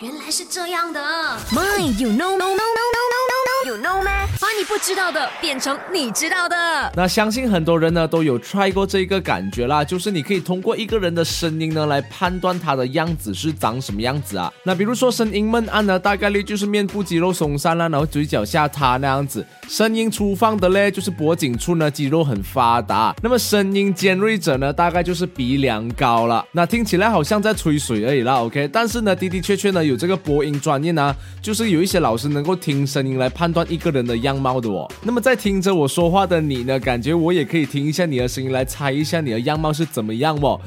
原来是这样的。My, you know, no, no, 不知道的变成你知道的。那相信很多人呢都有 try 过这个感觉啦，就是你可以通过一个人的声音呢来判断他的样子是长什么样子啊。那比如说声音闷暗呢，大概率就是面部肌肉松散啦，然后嘴角下塌那样子；声音粗放的嘞，就是脖颈处呢肌肉很发达。那么声音尖锐者呢，大概就是鼻梁高了。那听起来好像在吹水而已啦，OK？但是呢，的的确确呢有这个播音专业呢，就是有一些老师能够听声音来判断一个人的样貌那么在听着我说话的你呢，感觉我也可以听一下你的声音来猜一下你的样貌是怎么样哦。